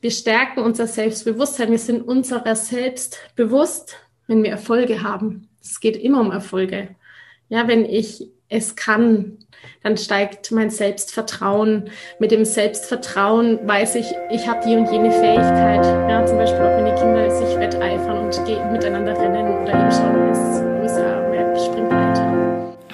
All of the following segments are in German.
Wir stärken unser Selbstbewusstsein. Wir sind unserer selbst bewusst, wenn wir Erfolge haben. Es geht immer um Erfolge. Ja, wenn ich es kann, dann steigt mein Selbstvertrauen. Mit dem Selbstvertrauen weiß ich, ich habe die und jene Fähigkeit. Ja, zum Beispiel auch wenn die Kinder sich wetteifern und miteinander rennen oder eben schauen, wer ist größer, wer springt weiter.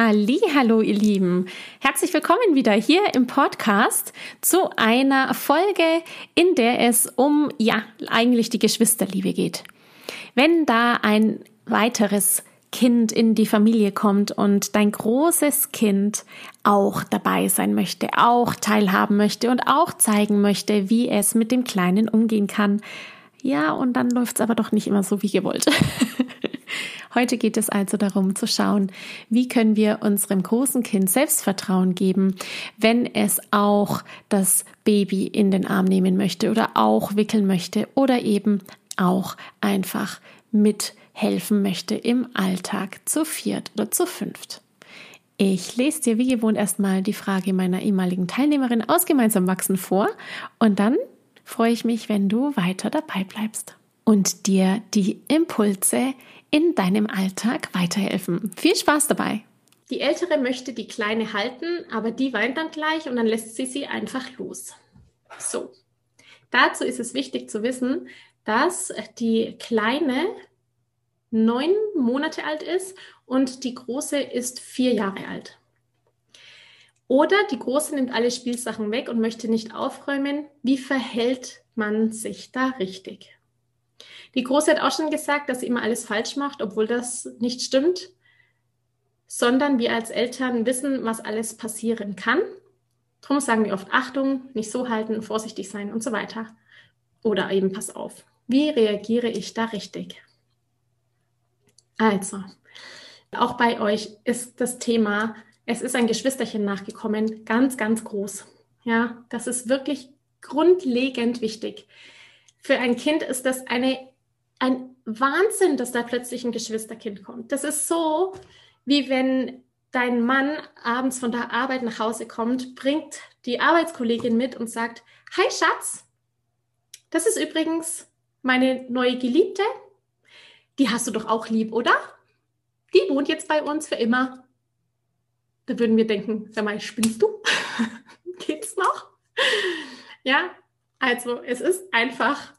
Halli, hallo ihr Lieben. Herzlich willkommen wieder hier im Podcast zu einer Folge, in der es um ja, eigentlich die Geschwisterliebe geht. Wenn da ein weiteres Kind in die Familie kommt und dein großes Kind auch dabei sein möchte, auch teilhaben möchte und auch zeigen möchte, wie es mit dem Kleinen umgehen kann, ja, und dann läuft es aber doch nicht immer so wie gewollt. Heute geht es also darum zu schauen, wie können wir unserem großen Kind Selbstvertrauen geben, wenn es auch das Baby in den Arm nehmen möchte oder auch wickeln möchte oder eben auch einfach mithelfen möchte im Alltag zu viert oder zu fünft. Ich lese dir wie gewohnt erstmal die Frage meiner ehemaligen Teilnehmerin aus Gemeinsam Wachsen vor und dann freue ich mich, wenn du weiter dabei bleibst und dir die Impulse in deinem Alltag weiterhelfen. Viel Spaß dabei! Die Ältere möchte die Kleine halten, aber die weint dann gleich und dann lässt sie sie einfach los. So, dazu ist es wichtig zu wissen, dass die Kleine neun Monate alt ist und die Große ist vier Jahre alt. Oder die Große nimmt alle Spielsachen weg und möchte nicht aufräumen. Wie verhält man sich da richtig? Die Große hat auch schon gesagt, dass sie immer alles falsch macht, obwohl das nicht stimmt, sondern wir als Eltern wissen, was alles passieren kann. Darum sagen wir oft Achtung, nicht so halten, vorsichtig sein und so weiter. Oder eben pass auf. Wie reagiere ich da richtig? Also, auch bei euch ist das Thema es ist ein Geschwisterchen nachgekommen, ganz, ganz groß. Ja, das ist wirklich grundlegend wichtig. Für ein Kind ist das eine, ein Wahnsinn, dass da plötzlich ein Geschwisterkind kommt. Das ist so, wie wenn dein Mann abends von der Arbeit nach Hause kommt, bringt die Arbeitskollegin mit und sagt, Hi Schatz, das ist übrigens meine neue Geliebte. Die hast du doch auch lieb, oder? Die wohnt jetzt bei uns für immer. Da würden wir denken, sag mal, spinnst du? Geht's noch? Ja, also es ist einfach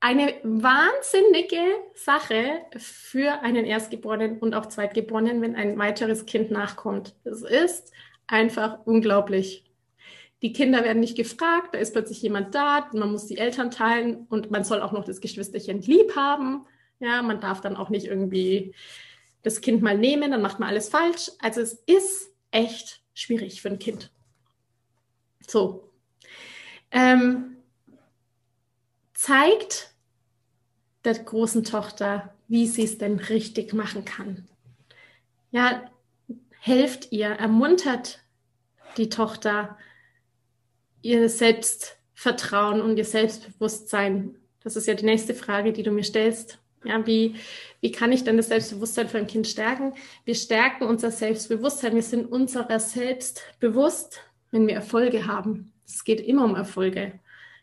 eine wahnsinnige Sache für einen Erstgeborenen und auch Zweitgeborenen, wenn ein weiteres Kind nachkommt. Es ist einfach unglaublich. Die Kinder werden nicht gefragt, da ist plötzlich jemand da, man muss die Eltern teilen und man soll auch noch das Geschwisterchen lieb haben. Ja, man darf dann auch nicht irgendwie das Kind mal nehmen, dann macht man alles falsch. Also es ist echt schwierig für ein Kind. So. Ähm, zeigt der großen Tochter, wie sie es denn richtig machen kann. Ja, helft ihr, ermuntert die Tochter ihr Selbstvertrauen und ihr Selbstbewusstsein. Das ist ja die nächste Frage, die du mir stellst. Ja, wie, wie kann ich denn das Selbstbewusstsein für ein Kind stärken? Wir stärken unser Selbstbewusstsein. Wir sind unserer selbst bewusst, wenn wir Erfolge haben. Es geht immer um Erfolge.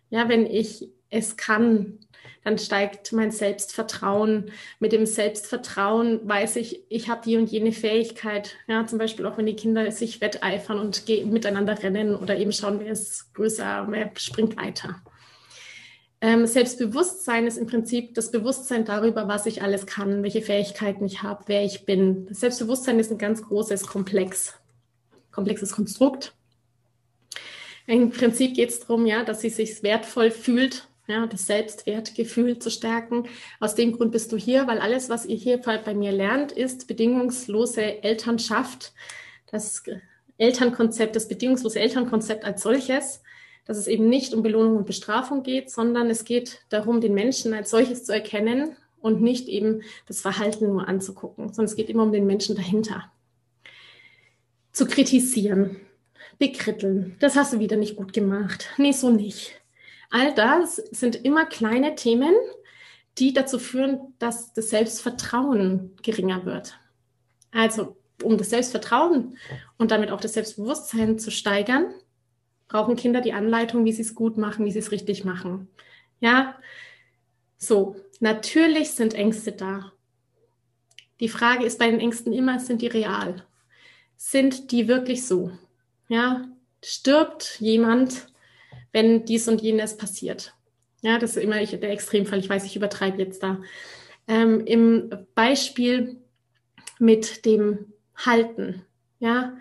Ja, wenn ich es kann, dann steigt mein Selbstvertrauen. Mit dem Selbstvertrauen weiß ich, ich habe die und jene Fähigkeit. Ja, zum Beispiel auch wenn die Kinder sich wetteifern und miteinander rennen oder eben schauen, wer ist größer, wer springt weiter. Ähm, Selbstbewusstsein ist im Prinzip das Bewusstsein darüber, was ich alles kann, welche Fähigkeiten ich habe, wer ich bin. Selbstbewusstsein ist ein ganz großes Komplex, komplexes Konstrukt. Im Prinzip geht es darum, ja, dass sie sich wertvoll fühlt ja, das Selbstwertgefühl zu stärken. Aus dem Grund bist du hier, weil alles, was ihr hier bei mir lernt, ist bedingungslose Elternschaft, das Elternkonzept, das bedingungslose Elternkonzept als solches, dass es eben nicht um Belohnung und Bestrafung geht, sondern es geht darum, den Menschen als solches zu erkennen und nicht eben das Verhalten nur anzugucken, sondern es geht immer um den Menschen dahinter. Zu kritisieren, bekritteln, das hast du wieder nicht gut gemacht, nee, so nicht All das sind immer kleine Themen, die dazu führen, dass das Selbstvertrauen geringer wird. Also, um das Selbstvertrauen und damit auch das Selbstbewusstsein zu steigern, brauchen Kinder die Anleitung, wie sie es gut machen, wie sie es richtig machen. Ja, so, natürlich sind Ängste da. Die Frage ist bei den Ängsten immer, sind die real? Sind die wirklich so? Ja, stirbt jemand wenn dies und jenes passiert. Ja, das ist immer der Extremfall. Ich weiß, ich übertreibe jetzt da. Ähm, Im Beispiel mit dem Halten, ja,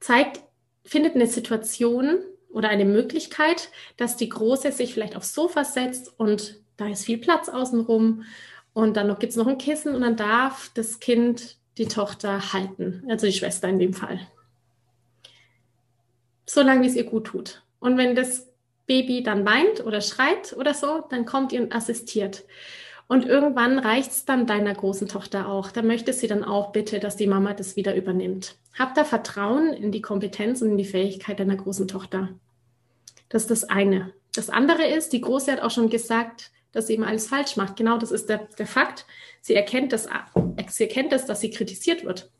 zeigt, findet eine Situation oder eine Möglichkeit, dass die Große sich vielleicht aufs Sofa setzt und da ist viel Platz außenrum und dann gibt es noch ein Kissen und dann darf das Kind die Tochter halten, also die Schwester in dem Fall. Solange wie es ihr gut tut. Und wenn das Baby dann weint oder schreit oder so, dann kommt ihr und assistiert. Und irgendwann reicht es dann deiner großen Tochter auch. Da möchte sie dann auch bitte, dass die Mama das wieder übernimmt. Hab da Vertrauen in die Kompetenz und in die Fähigkeit deiner großen Tochter. Das ist das eine. Das andere ist, die Große hat auch schon gesagt, dass sie immer alles falsch macht. Genau, das ist der, der Fakt. Sie erkennt, das, sie erkennt das, dass sie kritisiert wird.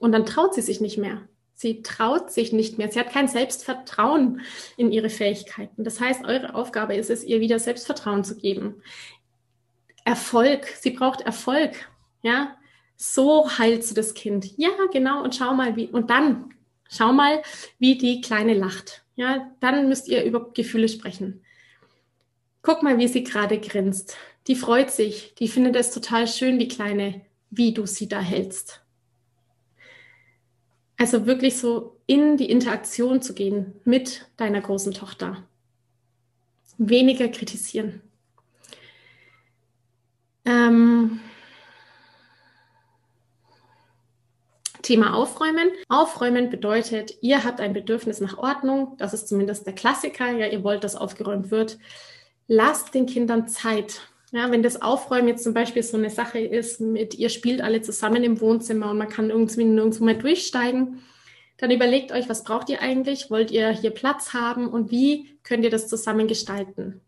Und dann traut sie sich nicht mehr. Sie traut sich nicht mehr. Sie hat kein Selbstvertrauen in ihre Fähigkeiten. Das heißt, eure Aufgabe ist es, ihr wieder Selbstvertrauen zu geben. Erfolg. Sie braucht Erfolg. Ja, so heilst du das Kind. Ja, genau. Und schau mal, wie, und dann schau mal, wie die Kleine lacht. Ja, dann müsst ihr über Gefühle sprechen. Guck mal, wie sie gerade grinst. Die freut sich. Die findet es total schön, die Kleine, wie du sie da hältst. Also wirklich so in die Interaktion zu gehen mit deiner großen Tochter. Weniger kritisieren. Ähm, Thema Aufräumen. Aufräumen bedeutet, ihr habt ein Bedürfnis nach Ordnung. Das ist zumindest der Klassiker. Ja, ihr wollt, dass aufgeräumt wird. Lasst den Kindern Zeit. Ja, wenn das Aufräumen jetzt zum Beispiel so eine Sache ist, mit ihr spielt alle zusammen im Wohnzimmer und man kann irgendwie nirgendwo mehr durchsteigen, dann überlegt euch, was braucht ihr eigentlich? Wollt ihr hier Platz haben und wie könnt ihr das zusammen gestalten?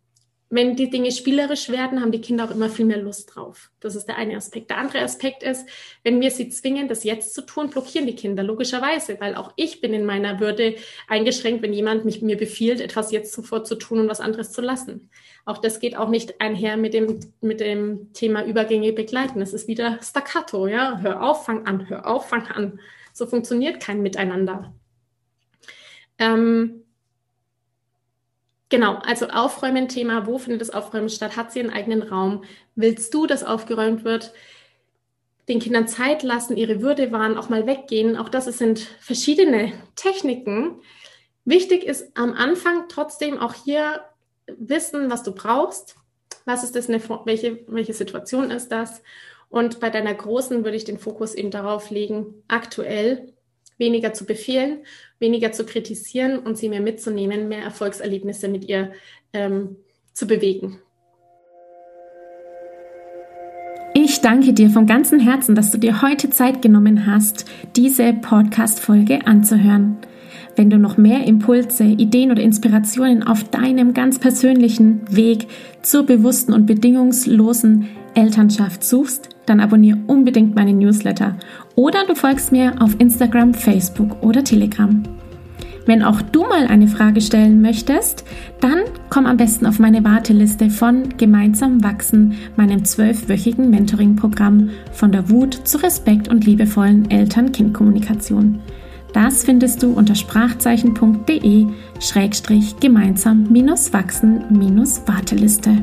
Wenn die Dinge spielerisch werden, haben die Kinder auch immer viel mehr Lust drauf. Das ist der eine Aspekt. Der andere Aspekt ist, wenn wir sie zwingen, das jetzt zu tun, blockieren die Kinder logischerweise, weil auch ich bin in meiner Würde eingeschränkt, wenn jemand mich, mir befiehlt, etwas jetzt sofort zu tun und was anderes zu lassen. Auch das geht auch nicht einher mit dem, mit dem Thema Übergänge begleiten. Das ist wieder Staccato, ja. Hör auf, fang an, hör auf, fang an. So funktioniert kein Miteinander. Ähm, Genau, also Aufräumen Thema, wo findet das Aufräumen statt? Hat sie einen eigenen Raum? Willst du, dass aufgeräumt wird? Den Kindern Zeit lassen, ihre Würde wahren, auch mal weggehen. Auch das sind verschiedene Techniken. Wichtig ist am Anfang trotzdem auch hier wissen, was du brauchst. Was ist das, eine, welche, welche Situation ist das? Und bei deiner Großen würde ich den Fokus eben darauf legen, aktuell weniger zu befehlen, weniger zu kritisieren und sie mehr mitzunehmen, mehr Erfolgserlebnisse mit ihr ähm, zu bewegen. Ich danke dir von ganzem Herzen, dass du dir heute Zeit genommen hast, diese Podcast-Folge anzuhören. Wenn du noch mehr Impulse, Ideen oder Inspirationen auf deinem ganz persönlichen Weg zur bewussten und bedingungslosen Elternschaft suchst, dann abonniere unbedingt meine Newsletter oder du folgst mir auf Instagram, Facebook oder Telegram. Wenn auch du mal eine Frage stellen möchtest, dann komm am besten auf meine Warteliste von Gemeinsam wachsen, meinem zwölfwöchigen Mentoring-Programm von der Wut zu Respekt und liebevollen Eltern-Kind-Kommunikation. Das findest du unter sprachzeichen.de-gemeinsam-wachsen-warteliste.